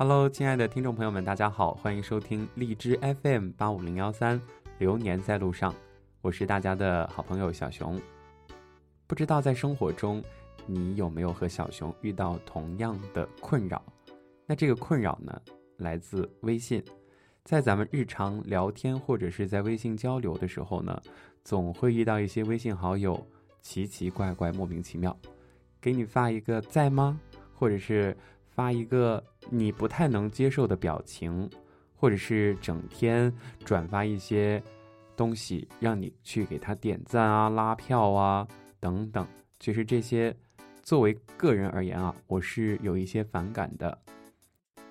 Hello，亲爱的听众朋友们，大家好，欢迎收听荔枝 FM 八五零幺三，流年在路上，我是大家的好朋友小熊。不知道在生活中，你有没有和小熊遇到同样的困扰？那这个困扰呢，来自微信。在咱们日常聊天或者是在微信交流的时候呢，总会遇到一些微信好友奇奇怪怪、莫名其妙，给你发一个在吗？或者是。发一个你不太能接受的表情，或者是整天转发一些东西，让你去给他点赞啊、拉票啊等等。其实这些，作为个人而言啊，我是有一些反感的，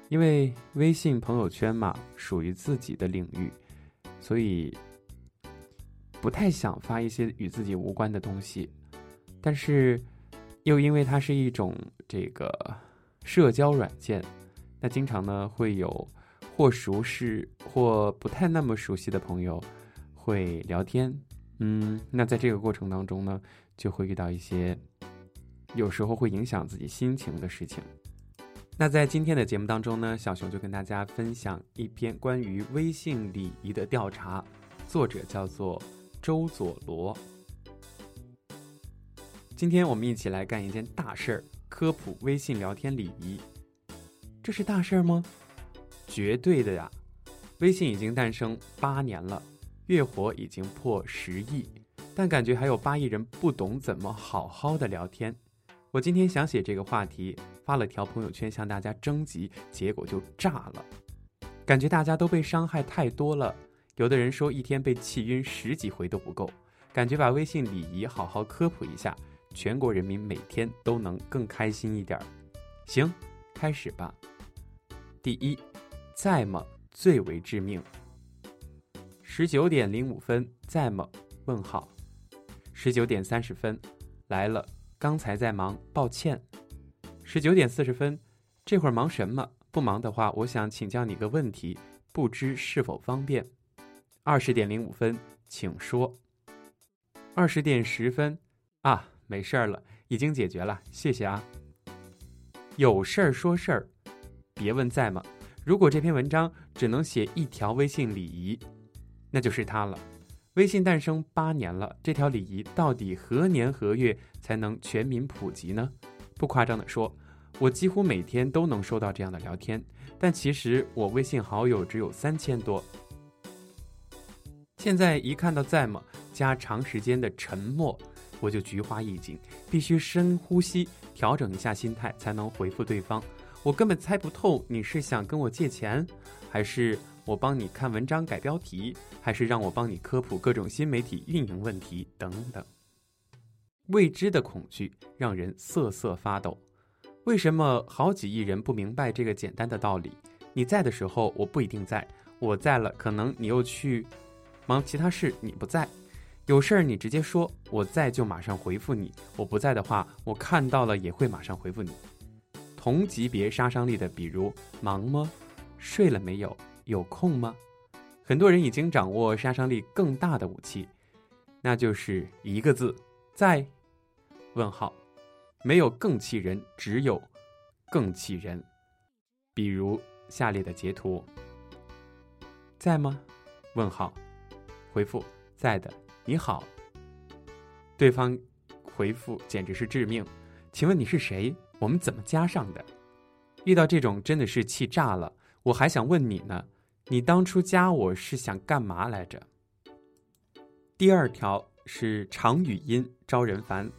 因为微信朋友圈嘛，属于自己的领域，所以不太想发一些与自己无关的东西。但是，又因为它是一种这个。社交软件，那经常呢会有或熟识或不太那么熟悉的朋友会聊天，嗯，那在这个过程当中呢，就会遇到一些有时候会影响自己心情的事情。那在今天的节目当中呢，小熊就跟大家分享一篇关于微信礼仪的调查，作者叫做周佐罗。今天我们一起来干一件大事儿。科普微信聊天礼仪，这是大事儿吗？绝对的呀！微信已经诞生八年了，月活已经破十亿，但感觉还有八亿人不懂怎么好好的聊天。我今天想写这个话题，发了条朋友圈向大家征集，结果就炸了。感觉大家都被伤害太多了，有的人说一天被气晕十几回都不够，感觉把微信礼仪好好科普一下。全国人民每天都能更开心一点儿。行，开始吧。第一，在吗？最为致命。十九点零五分，在吗？问号。十九点三十分，来了。刚才在忙，抱歉。十九点四十分，这会儿忙什么？不忙的话，我想请教你个问题，不知是否方便？二十点零五分，请说。二十点十分，啊。没事儿了，已经解决了，谢谢啊。有事儿说事儿，别问在吗？如果这篇文章只能写一条微信礼仪，那就是它了。微信诞生八年了，这条礼仪到底何年何月才能全民普及呢？不夸张的说，我几乎每天都能收到这样的聊天，但其实我微信好友只有三千多。现在一看到在吗加长时间的沉默。我就菊花一紧，必须深呼吸，调整一下心态，才能回复对方。我根本猜不透你是想跟我借钱，还是我帮你看文章改标题，还是让我帮你科普各种新媒体运营问题等等。未知的恐惧让人瑟瑟发抖。为什么好几亿人不明白这个简单的道理？你在的时候我不一定在，我在了可能你又去忙其他事，你不在。有事儿你直接说，我在就马上回复你；我不在的话，我看到了也会马上回复你。同级别杀伤力的，比如忙吗？睡了没有？有空吗？很多人已经掌握杀伤力更大的武器，那就是一个字：在。问号，没有更气人，只有更气人。比如下列的截图：在吗？问号，回复在的。你好，对方回复简直是致命。请问你是谁？我们怎么加上的？遇到这种真的是气炸了。我还想问你呢，你当初加我是想干嘛来着？第二条是长语音招人烦。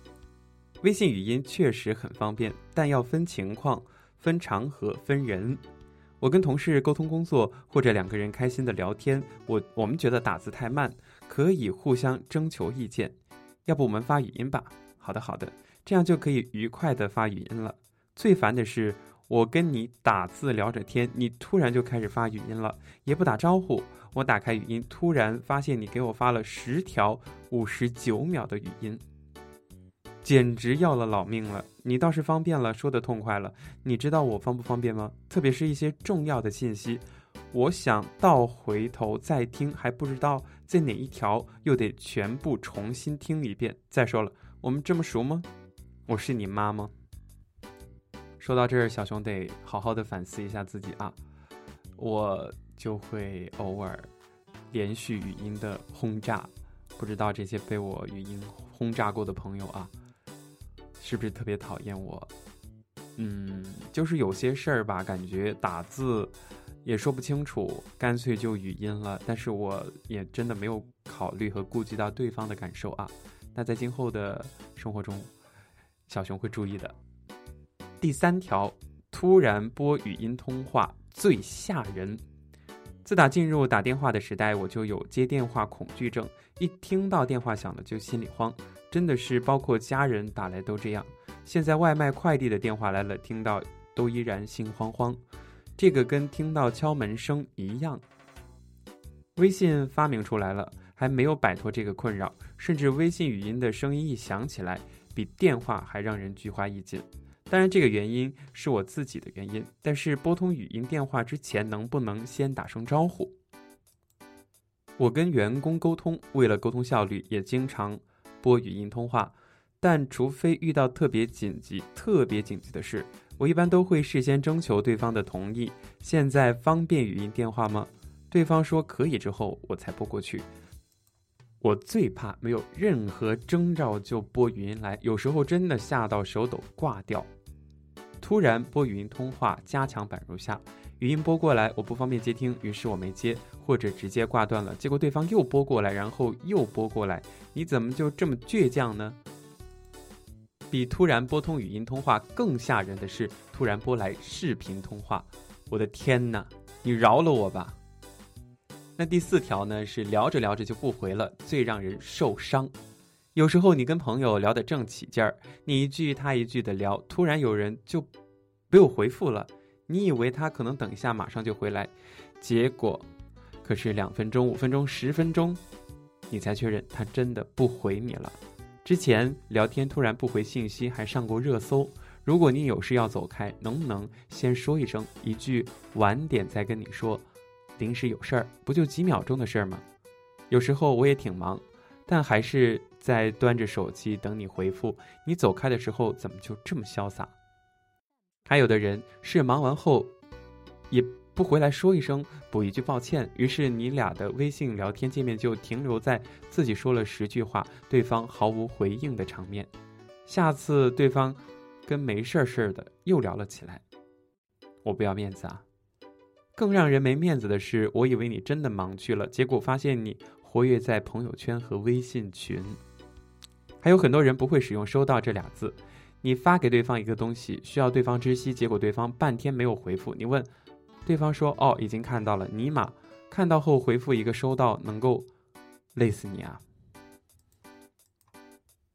微信语音确实很方便，但要分情况、分场合、分人。我跟同事沟通工作，或者两个人开心的聊天，我我们觉得打字太慢。可以互相征求意见，要不我们发语音吧？好的，好的，这样就可以愉快的发语音了。最烦的是，我跟你打字聊着天，你突然就开始发语音了，也不打招呼。我打开语音，突然发现你给我发了十条五十九秒的语音，简直要了老命了。你倒是方便了，说的痛快了。你知道我方不方便吗？特别是一些重要的信息。我想倒回头再听，还不知道在哪一条，又得全部重新听一遍。再说了，我们这么熟吗？我是你妈吗？说到这儿，小熊得好好的反思一下自己啊。我就会偶尔连续语音的轰炸，不知道这些被我语音轰炸过的朋友啊，是不是特别讨厌我？嗯，就是有些事儿吧，感觉打字也说不清楚，干脆就语音了。但是我也真的没有考虑和顾及到对方的感受啊。那在今后的生活中，小熊会注意的。第三条，突然拨语音通话最吓人。自打进入打电话的时代，我就有接电话恐惧症，一听到电话响了就心里慌，真的是包括家人打来都这样。现在外卖快递的电话来了，听到都依然心慌慌。这个跟听到敲门声一样。微信发明出来了，还没有摆脱这个困扰，甚至微信语音的声音一响起来，比电话还让人菊花一紧。当然，这个原因是我自己的原因。但是拨通语音电话之前，能不能先打声招呼？我跟员工沟通，为了沟通效率，也经常拨语音通话。但除非遇到特别紧急、特别紧急的事，我一般都会事先征求对方的同意。现在方便语音电话吗？对方说可以之后，我才拨过去。我最怕没有任何征兆就拨语音来，有时候真的吓到手抖挂掉。突然拨语音通话，加强版如下：语音拨过来，我不方便接听，于是我没接，或者直接挂断了。结果对方又拨过来，然后又拨过来，你怎么就这么倔强呢？比突然拨通语音通话更吓人的是，突然拨来视频通话，我的天哪！你饶了我吧。那第四条呢？是聊着聊着就不回了，最让人受伤。有时候你跟朋友聊得正起劲儿，你一句他一句的聊，突然有人就没有回复了。你以为他可能等一下马上就回来，结果可是两分钟、五分钟、十分钟，你才确认他真的不回你了。之前聊天突然不回信息，还上过热搜。如果你有事要走开，能不能先说一声，一句晚点再跟你说，临时有事儿，不就几秒钟的事儿吗？有时候我也挺忙。但还是在端着手机等你回复。你走开的时候怎么就这么潇洒？还有的人是忙完后，也不回来说一声，补一句抱歉。于是你俩的微信聊天界面就停留在自己说了十句话，对方毫无回应的场面。下次对方跟没事儿似的又聊了起来，我不要面子啊！更让人没面子的是，我以为你真的忙去了，结果发现你。活跃在朋友圈和微信群，还有很多人不会使用“收到”这俩字。你发给对方一个东西，需要对方知悉，结果对方半天没有回复。你问对方说：“哦，已经看到了。”尼玛，看到后回复一个“收到”，能够累死你啊！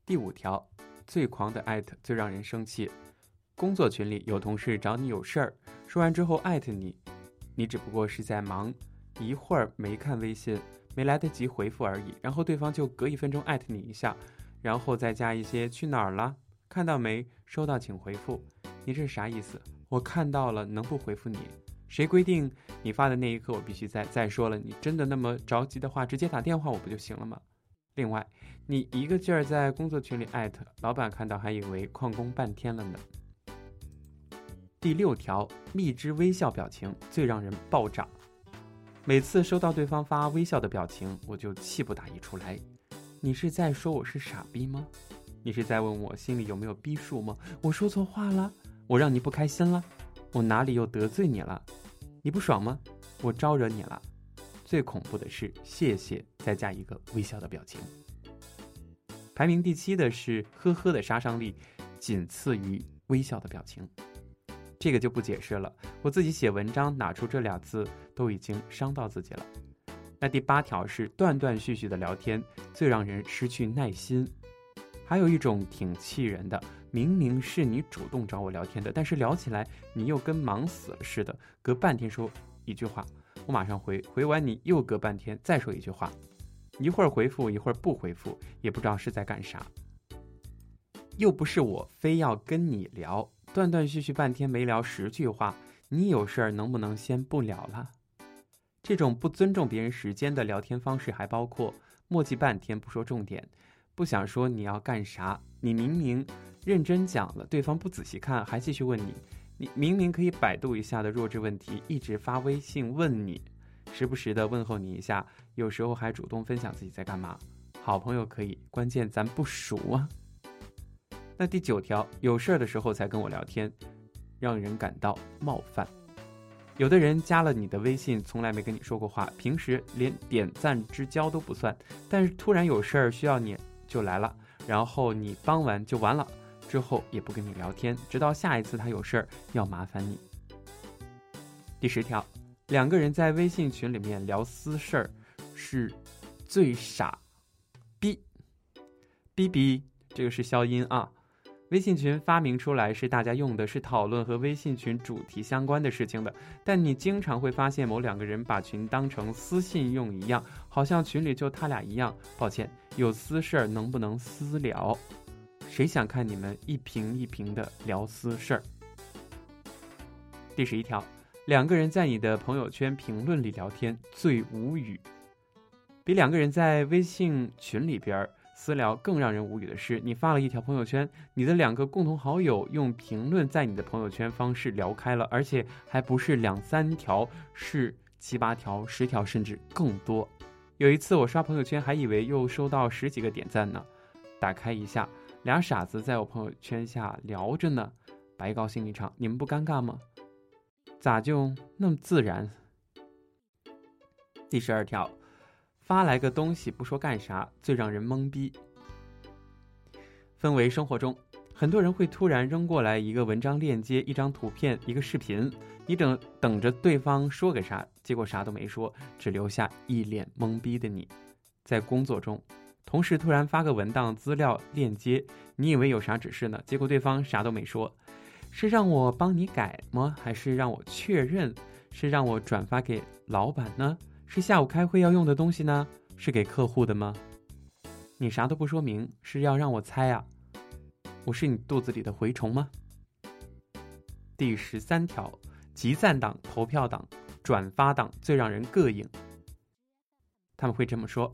第五条，最狂的艾特最让人生气。工作群里有同事找你有事儿，说完之后艾特你，你只不过是在忙，一会儿没看微信。没来得及回复而已，然后对方就隔一分钟艾特你一下，然后再加一些去哪儿了，看到没？收到请回复。你这是啥意思？我看到了，能不回复你？谁规定你发的那一刻我必须在？再说了，你真的那么着急的话，直接打电话我不就行了吗？另外，你一个劲儿在工作群里艾特，老板看到还以为旷工半天了呢。第六条，蜜汁微笑表情最让人爆炸。每次收到对方发微笑的表情，我就气不打一处来。你是在说我是傻逼吗？你是在问我心里有没有逼数吗？我说错话了？我让你不开心了？我哪里又得罪你了？你不爽吗？我招惹你了？最恐怖的是，谢谢再加一个微笑的表情。排名第七的是呵呵的杀伤力，仅次于微笑的表情。这个就不解释了。我自己写文章哪出这俩字都已经伤到自己了。那第八条是断断续续的聊天最让人失去耐心。还有一种挺气人的，明明是你主动找我聊天的，但是聊起来你又跟忙死了似的，隔半天说一句话，我马上回，回完你又隔半天再说一句话，一会儿回复一会儿不回复，也不知道是在干啥。又不是我非要跟你聊。断断续续半天没聊十句话，你有事儿能不能先不聊了？这种不尊重别人时间的聊天方式还包括墨迹半天不说重点，不想说你要干啥，你明明认真讲了，对方不仔细看还继续问你，你明明可以百度一下的弱智问题，一直发微信问你，时不时的问候你一下，有时候还主动分享自己在干嘛。好朋友可以，关键咱不熟啊。那第九条，有事儿的时候才跟我聊天，让人感到冒犯。有的人加了你的微信，从来没跟你说过话，平时连点赞之交都不算，但是突然有事儿需要你就来了，然后你帮完就完了，之后也不跟你聊天，直到下一次他有事儿要麻烦你。第十条，两个人在微信群里面聊私事儿，是最傻逼逼逼，这个是消音啊。微信群发明出来是大家用的，是讨论和微信群主题相关的事情的。但你经常会发现某两个人把群当成私信用一样，好像群里就他俩一样。抱歉，有私事儿能不能私聊？谁想看你们一瓶一瓶的聊私事儿？第十一条，两个人在你的朋友圈评论里聊天最无语，比两个人在微信群里边。私聊更让人无语的是，你发了一条朋友圈，你的两个共同好友用评论在你的朋友圈方式聊开了，而且还不是两三条，是七八条、十条甚至更多。有一次我刷朋友圈，还以为又收到十几个点赞呢，打开一下，俩傻子在我朋友圈下聊着呢，白高兴一场。你们不尴尬吗？咋就那么自然？第十二条。发来个东西不说干啥，最让人懵逼。分为生活中，很多人会突然扔过来一个文章链接、一张图片、一个视频，你等等着对方说个啥，结果啥都没说，只留下一脸懵逼的你。在工作中，同事突然发个文档资料链接，你以为有啥指示呢？结果对方啥都没说，是让我帮你改吗？还是让我确认？是让我转发给老板呢？是下午开会要用的东西呢？是给客户的吗？你啥都不说明，是要让我猜啊？我是你肚子里的蛔虫吗？第十三条，集赞党、投票党、转发党最让人膈应。他们会这么说：“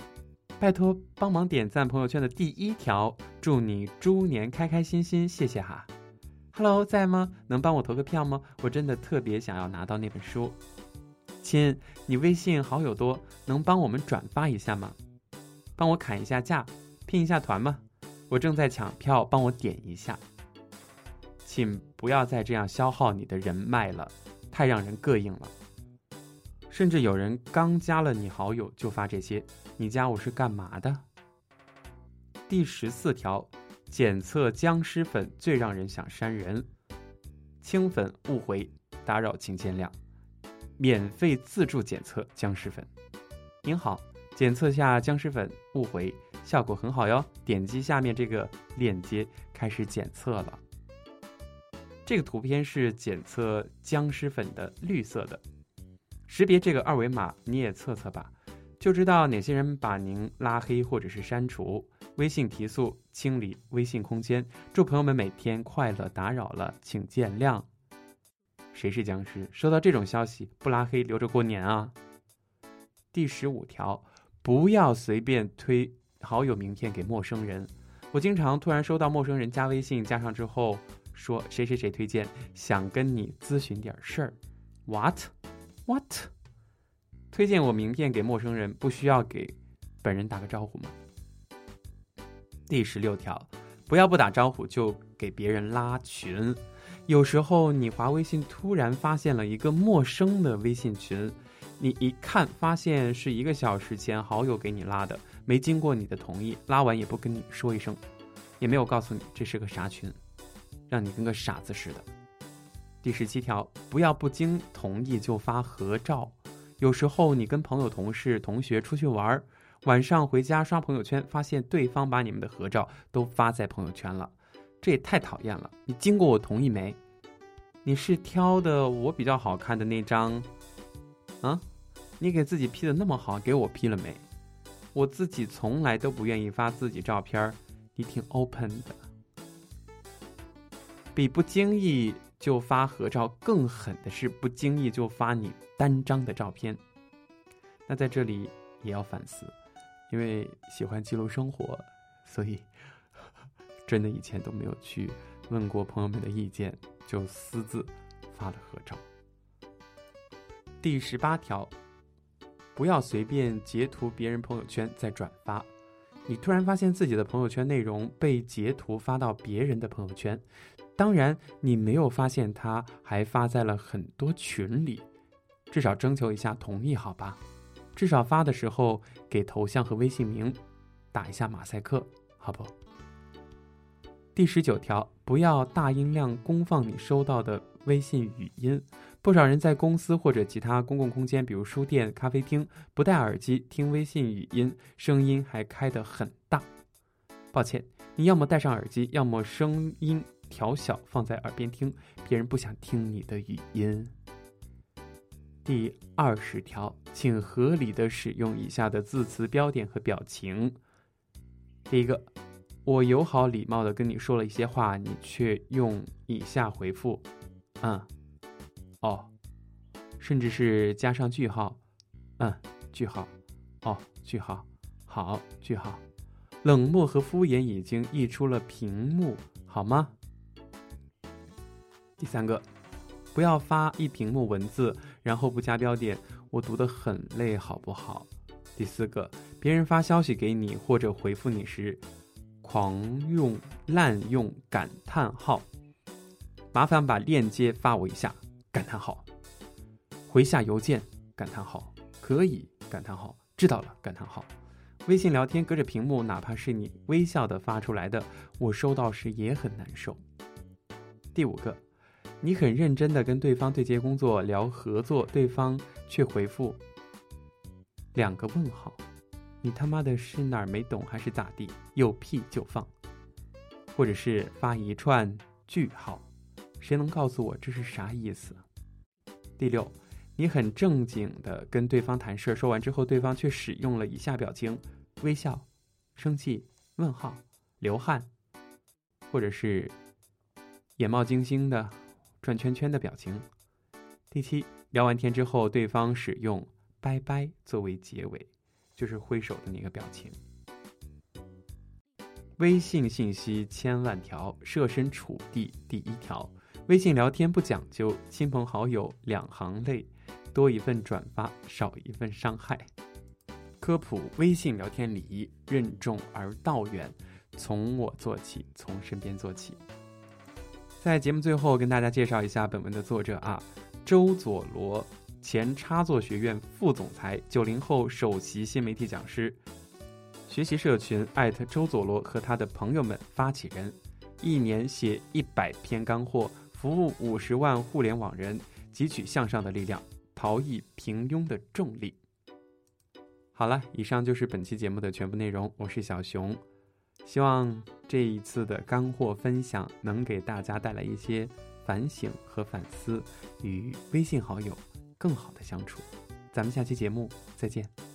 拜托帮忙点赞朋友圈的第一条，祝你猪年开开心心，谢谢哈。”Hello，在吗？能帮我投个票吗？我真的特别想要拿到那本书。亲，你微信好友多，能帮我们转发一下吗？帮我砍一下价，拼一下团吗？我正在抢票，帮我点一下。请不要再这样消耗你的人脉了，太让人膈应了。甚至有人刚加了你好友就发这些，你加我是干嘛的？第十四条，检测僵尸粉最让人想删人。清粉误回，打扰请见谅。免费自助检测僵尸粉，您好，检测下僵尸粉，误回，效果很好哟。点击下面这个链接开始检测了。这个图片是检测僵尸粉的绿色的，识别这个二维码你也测测吧，就知道哪些人把您拉黑或者是删除。微信提速，清理微信空间。祝朋友们每天快乐，打扰了，请见谅。谁是僵尸？收到这种消息不拉黑，留着过年啊！第十五条，不要随便推好友名片给陌生人。我经常突然收到陌生人加微信，加上之后说谁谁谁推荐，想跟你咨询点事儿。What？What？推荐我名片给陌生人，不需要给本人打个招呼吗？第十六条，不要不打招呼就给别人拉群。有时候你划微信，突然发现了一个陌生的微信群，你一看发现是一个小时前好友给你拉的，没经过你的同意，拉完也不跟你说一声，也没有告诉你这是个啥群，让你跟个傻子似的。第十七条，不要不经同意就发合照。有时候你跟朋友、同事、同学出去玩儿，晚上回家刷朋友圈，发现对方把你们的合照都发在朋友圈了。这也太讨厌了！你经过我同意没？你是挑的我比较好看的那张，啊？你给自己 P 的那么好，给我 P 了没？我自己从来都不愿意发自己照片儿你挺 open 的。比不经意就发合照更狠的是不经意就发你单张的照片。那在这里也要反思，因为喜欢记录生活，所以。真的以前都没有去问过朋友们的意见，就私自发了合照。第十八条，不要随便截图别人朋友圈再转发。你突然发现自己的朋友圈内容被截图发到别人的朋友圈，当然你没有发现他还发在了很多群里，至少征求一下同意好吧？至少发的时候给头像和微信名打一下马赛克，好不？第十九条，不要大音量公放你收到的微信语音。不少人在公司或者其他公共空间，比如书店、咖啡厅，不戴耳机听微信语音，声音还开得很大。抱歉，你要么戴上耳机，要么声音调小放在耳边听，别人不想听你的语音。第二十条，请合理的使用以下的字词、标点和表情。第一个，我友好礼貌的跟你说了一些话，你却用以下回复，嗯。哦，甚至是加上句号，嗯，句号，哦，句号，好，句号，冷漠和敷衍已经溢出了屏幕，好吗？第三个，不要发一屏幕文字，然后不加标点，我读得很累，好不好？第四个，别人发消息给你或者回复你时，狂用滥用感叹号，麻烦把链接发我一下。感叹号，回下邮件，感叹号，可以，感叹号，知道了，感叹号。微信聊天隔着屏幕，哪怕是你微笑的发出来的，我收到时也很难受。第五个，你很认真的跟对方对接工作聊合作，对方却回复两个问号，你他妈的是哪儿没懂还是咋地？有屁就放，或者是发一串句号。谁能告诉我这是啥意思？第六，你很正经的跟对方谈事儿，说完之后，对方却使用了以下表情：微笑、生气、问号、流汗，或者是眼冒金星的转圈圈的表情。第七，聊完天之后，对方使用拜拜作为结尾，就是挥手的那个表情。微信信息千万条，设身处地第一条。微信聊天不讲究，亲朋好友两行泪，多一份转发，少一份伤害。科普微信聊天礼仪，任重而道远，从我做起，从身边做起。在节目最后，跟大家介绍一下本文的作者啊，周佐罗，前插座学院副总裁，九零后首席新媒体讲师，学习社群艾特周佐罗和他的朋友们发起人，一年写一百篇干货。服务五十万互联网人，汲取向上的力量，逃逸平庸的重力。好了，以上就是本期节目的全部内容。我是小熊，希望这一次的干货分享能给大家带来一些反省和反思，与微信好友更好的相处。咱们下期节目再见。